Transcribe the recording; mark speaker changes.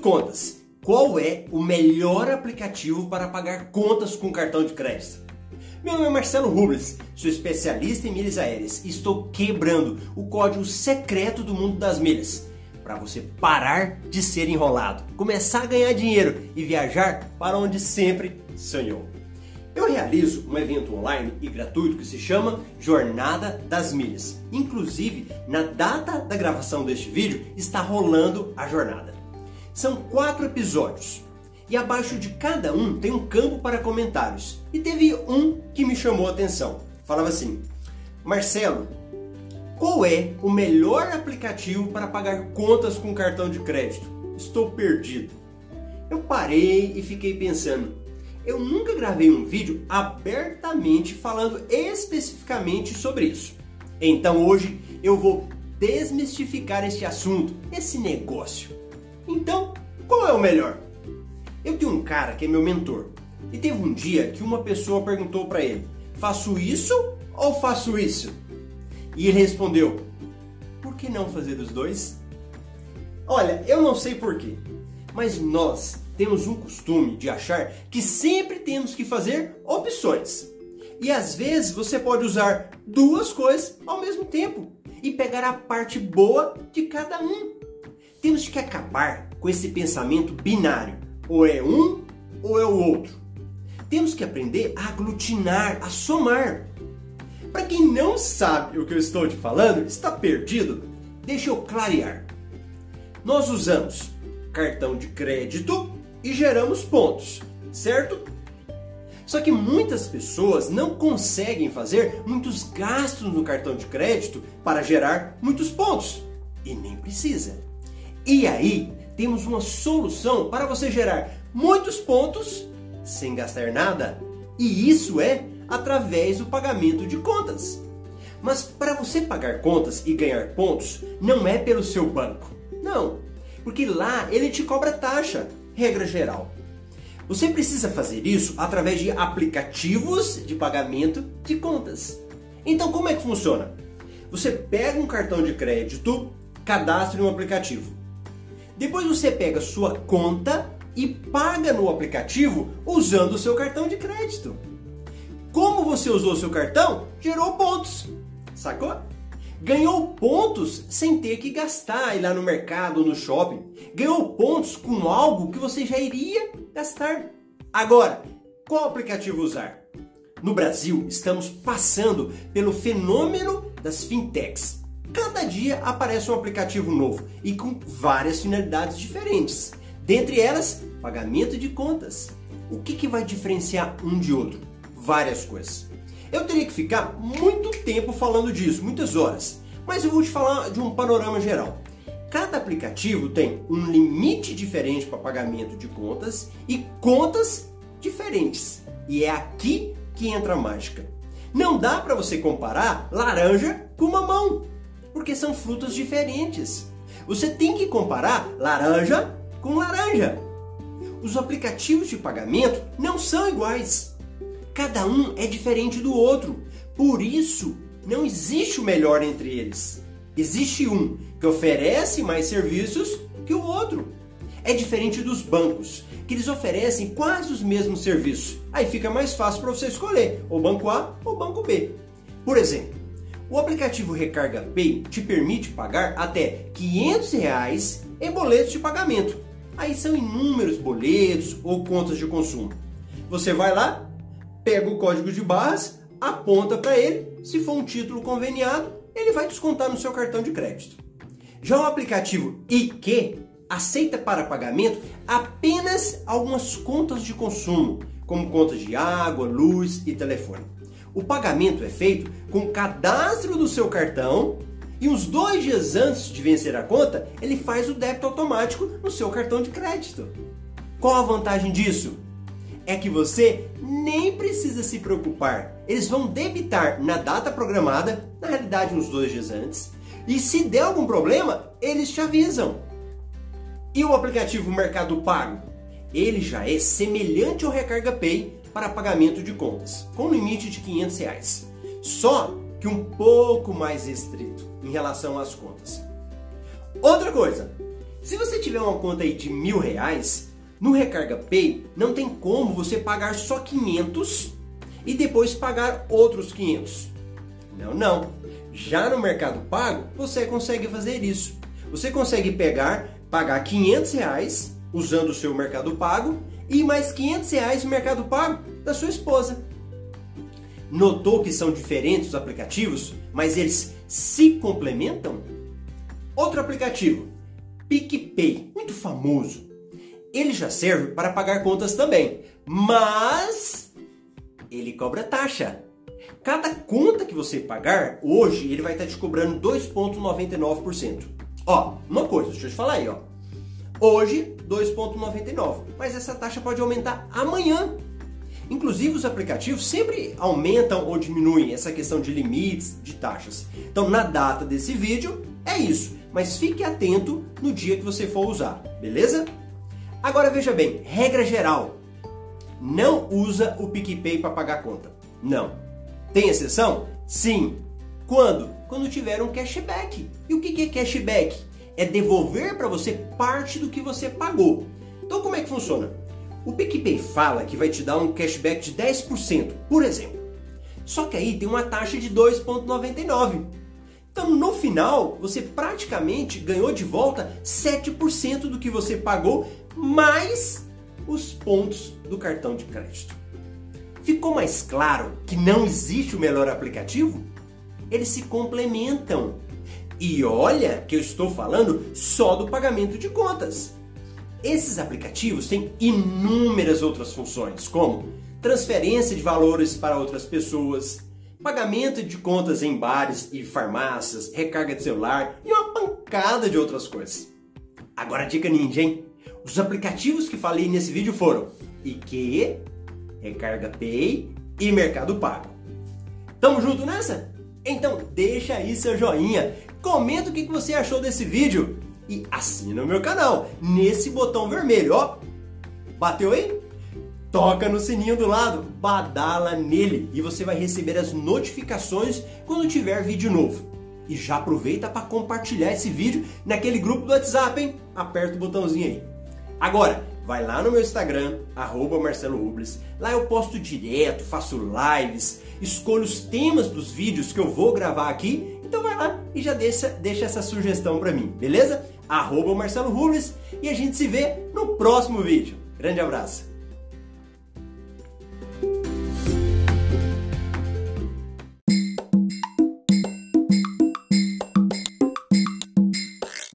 Speaker 1: contas, qual é o melhor aplicativo para pagar contas com cartão de crédito? Meu nome é Marcelo Rubles, sou especialista em milhas aéreas e estou quebrando o código secreto do mundo das milhas para você parar de ser enrolado, começar a ganhar dinheiro e viajar para onde sempre sonhou. Eu realizo um evento online e gratuito que se chama Jornada das Milhas. Inclusive, na data da gravação deste vídeo, está rolando a jornada. São quatro episódios e abaixo de cada um tem um campo para comentários. E teve um que me chamou a atenção. Falava assim: Marcelo, qual é o melhor aplicativo para pagar contas com cartão de crédito? Estou perdido. Eu parei e fiquei pensando eu nunca gravei um vídeo abertamente falando especificamente sobre isso. Então hoje eu vou desmistificar este assunto, esse negócio. Então, qual é o melhor? Eu tenho um cara que é meu mentor e teve um dia que uma pessoa perguntou para ele: faço isso ou faço isso? E ele respondeu: por que não fazer os dois? Olha, eu não sei porquê, mas nós temos um costume de achar que sempre temos que fazer opções. E às vezes você pode usar duas coisas ao mesmo tempo e pegar a parte boa de cada um. Temos que acabar com esse pensamento binário: ou é um ou é o outro. Temos que aprender a aglutinar, a somar. Para quem não sabe o que eu estou te falando, está perdido, deixa eu clarear. Nós usamos cartão de crédito e geramos pontos, certo? Só que muitas pessoas não conseguem fazer muitos gastos no cartão de crédito para gerar muitos pontos e nem precisa. E aí temos uma solução para você gerar muitos pontos sem gastar nada, e isso é através do pagamento de contas. Mas para você pagar contas e ganhar pontos, não é pelo seu banco. Não, porque lá ele te cobra taxa regra geral. Você precisa fazer isso através de aplicativos de pagamento de contas. Então, como é que funciona? Você pega um cartão de crédito, cadastra em um aplicativo. Depois você pega sua conta e paga no aplicativo usando o seu cartão de crédito. Como você usou seu cartão, gerou pontos. Sacou? Ganhou pontos sem ter que gastar, ir lá no mercado, no shopping. Ganhou pontos com algo que você já iria gastar. Agora, qual aplicativo usar? No Brasil, estamos passando pelo fenômeno das fintechs. Cada dia aparece um aplicativo novo e com várias finalidades diferentes. Dentre elas, pagamento de contas. O que, que vai diferenciar um de outro? Várias coisas. Eu teria que ficar muito tempo falando disso, muitas horas, mas eu vou te falar de um panorama geral. Cada aplicativo tem um limite diferente para pagamento de contas e contas diferentes. E é aqui que entra a mágica. Não dá para você comparar laranja com mamão, porque são frutas diferentes. Você tem que comparar laranja com laranja. Os aplicativos de pagamento não são iguais. Cada um é diferente do outro. Por isso, não existe o melhor entre eles. Existe um que oferece mais serviços que o outro. É diferente dos bancos, que eles oferecem quase os mesmos serviços. Aí fica mais fácil para você escolher o banco A ou o banco B. Por exemplo, o aplicativo Recarga Pay te permite pagar até 500 reais em boletos de pagamento. Aí são inúmeros boletos ou contas de consumo. Você vai lá, pega o código de barras, aponta para ele, se for um título conveniado, ele vai descontar no seu cartão de crédito. Já o aplicativo IQ aceita para pagamento apenas algumas contas de consumo, como contas de água, luz e telefone. O pagamento é feito com o cadastro do seu cartão e uns dois dias antes de vencer a conta, ele faz o débito automático no seu cartão de crédito. Qual a vantagem disso? é que você nem precisa se preocupar. Eles vão debitar na data programada, na realidade uns dois dias antes, e se der algum problema, eles te avisam. E o aplicativo Mercado Pago? Ele já é semelhante ao Recarga Pay para pagamento de contas, com limite de 500 reais. Só que um pouco mais restrito em relação às contas. Outra coisa, Se você tiver uma conta aí de mil reais, no Recarga Pay não tem como você pagar só 500 e depois pagar outros 500. Não, não. Já no Mercado Pago, você consegue fazer isso. Você consegue pegar, pagar 500 reais usando o seu Mercado Pago e mais 500 reais no Mercado Pago da sua esposa. Notou que são diferentes os aplicativos, mas eles se complementam? Outro aplicativo, PicPay, muito famoso. Ele já serve para pagar contas também, mas ele cobra taxa. Cada conta que você pagar, hoje ele vai estar te cobrando 2,99%. Ó, uma coisa, deixa eu te falar aí, ó. Hoje, 2,99. Mas essa taxa pode aumentar amanhã. Inclusive, os aplicativos sempre aumentam ou diminuem essa questão de limites de taxas. Então, na data desse vídeo, é isso. Mas fique atento no dia que você for usar, beleza? Agora veja bem, regra geral, não usa o PicPay para pagar conta. Não. Tem exceção? Sim. Quando? Quando tiver um cashback. E o que é cashback? É devolver para você parte do que você pagou. Então como é que funciona? O PicPay fala que vai te dar um cashback de 10%, por exemplo. Só que aí tem uma taxa de 2,99. Então no final você praticamente ganhou de volta 7% do que você pagou mais os pontos do cartão de crédito. Ficou mais claro que não existe o melhor aplicativo? Eles se complementam. E olha que eu estou falando só do pagamento de contas. Esses aplicativos têm inúmeras outras funções, como transferência de valores para outras pessoas, pagamento de contas em bares e farmácias, recarga de celular e uma pancada de outras coisas. Agora dica ninja, hein? Os aplicativos que falei nesse vídeo foram IKE, Recarga Pay e Mercado Pago. Tamo junto nessa? Então deixa aí seu joinha, comenta o que você achou desse vídeo e assina o meu canal nesse botão vermelho, ó. Bateu aí? Toca no sininho do lado, badala nele e você vai receber as notificações quando tiver vídeo novo. E já aproveita para compartilhar esse vídeo naquele grupo do WhatsApp, hein? Aperta o botãozinho aí. Agora, vai lá no meu Instagram, arroba Marcelo Rubles. Lá eu posto direto, faço lives, escolho os temas dos vídeos que eu vou gravar aqui. Então vai lá e já deixa, deixa essa sugestão para mim, beleza? Arroba Marcelo Rubles e a gente se vê no próximo vídeo. Grande abraço!